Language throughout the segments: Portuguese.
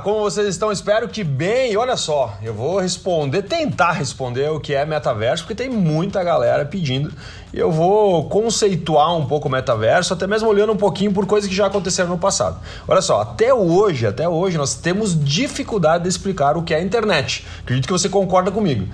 como vocês estão? Espero que bem. Olha só, eu vou responder, tentar responder o que é metaverso, porque tem muita galera pedindo. E eu vou conceituar um pouco o metaverso, até mesmo olhando um pouquinho por coisas que já aconteceram no passado. Olha só, até hoje, até hoje nós temos dificuldade de explicar o que é a internet. Acredito que você concorda comigo.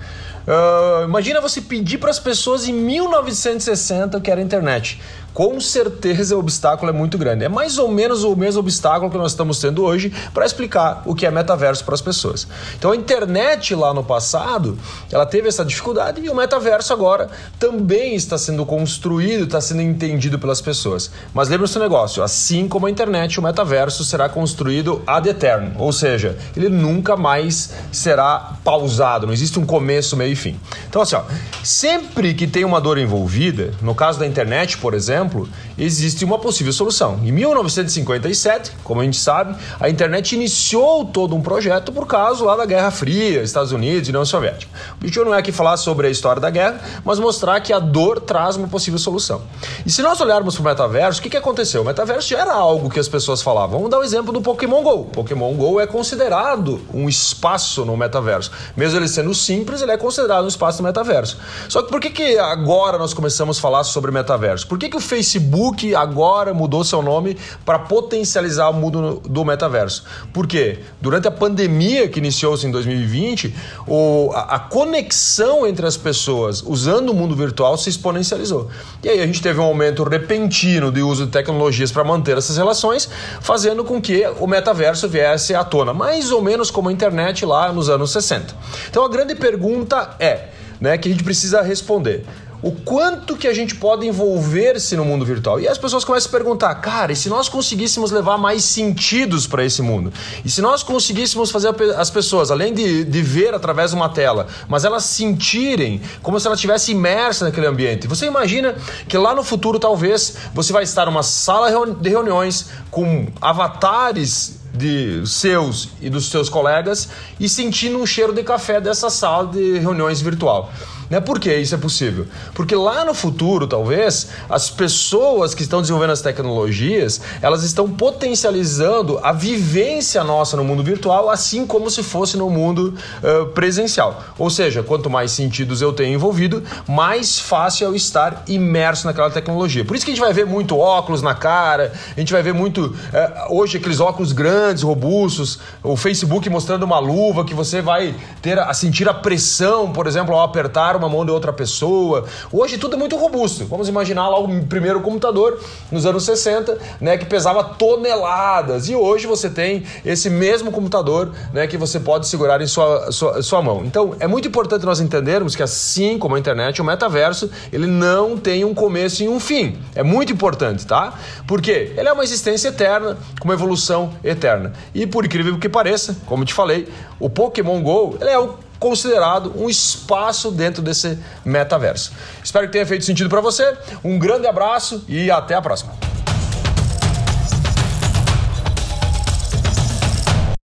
Uh, imagina você pedir para as pessoas em 1960 o que era a internet com certeza o obstáculo é muito grande. É mais ou menos o mesmo obstáculo que nós estamos tendo hoje para explicar o que é metaverso para as pessoas. Então a internet lá no passado, ela teve essa dificuldade e o metaverso agora também está sendo construído, está sendo entendido pelas pessoas. Mas lembre-se do negócio, assim como a internet, o metaverso será construído ad eterno, ou seja, ele nunca mais será pausado, não existe um começo, meio e fim. Então assim, ó, sempre que tem uma dor envolvida, no caso da internet, por exemplo, exemplo, existe uma possível solução. Em 1957, como a gente sabe, a internet iniciou todo um projeto por causa lá da Guerra Fria, Estados Unidos e União Soviética. O objetivo não é aqui falar sobre a história da guerra, mas mostrar que a dor traz uma possível solução. E se nós olharmos para o metaverso, o que, que aconteceu? O metaverso já era algo que as pessoas falavam. Vamos dar o um exemplo do Pokémon GO. Pokémon GO é considerado um espaço no metaverso. Mesmo ele sendo simples, ele é considerado um espaço no metaverso. Só que por que, que agora nós começamos a falar sobre metaverso? Por que, que o Facebook agora mudou seu nome para potencializar o mundo do metaverso. Por quê? Durante a pandemia que iniciou-se em 2020, o, a, a, conexão entre as pessoas usando o mundo virtual se exponencializou. E aí a gente teve um aumento repentino de uso de tecnologias para manter essas relações, fazendo com que o metaverso viesse à tona, mais ou menos como a internet lá nos anos 60. Então a grande pergunta é, né, que a gente precisa responder o quanto que a gente pode envolver-se no mundo virtual. E as pessoas começam a perguntar, cara, e se nós conseguíssemos levar mais sentidos para esse mundo? E se nós conseguíssemos fazer as pessoas, além de, de ver através de uma tela, mas elas sentirem como se ela estivesse imersa naquele ambiente? Você imagina que lá no futuro, talvez, você vai estar numa sala de reuniões com avatares de seus e dos seus colegas e sentindo um cheiro de café dessa sala de reuniões virtual. Né? Por que isso é possível? Porque lá no futuro, talvez, as pessoas que estão desenvolvendo as tecnologias, elas estão potencializando a vivência nossa no mundo virtual, assim como se fosse no mundo uh, presencial. Ou seja, quanto mais sentidos eu tenho envolvido, mais fácil eu estar imerso naquela tecnologia. Por isso que a gente vai ver muito óculos na cara, a gente vai ver muito, uh, hoje, aqueles óculos grandes, robustos, o Facebook mostrando uma luva que você vai ter a sentir a pressão, por exemplo, ao apertar uma mão de outra pessoa. Hoje tudo é muito robusto. Vamos imaginar lá o primeiro computador nos anos 60, né, que pesava toneladas. E hoje você tem esse mesmo computador, né, que você pode segurar em sua, sua, sua mão. Então, é muito importante nós entendermos que assim como a internet, o metaverso, ele não tem um começo e um fim. É muito importante, tá? Porque ele é uma existência eterna, com uma evolução eterna. E por incrível que pareça, como te falei, o Pokémon Go, ele é o considerado um espaço dentro desse metaverso. Espero que tenha feito sentido para você. Um grande abraço e até a próxima.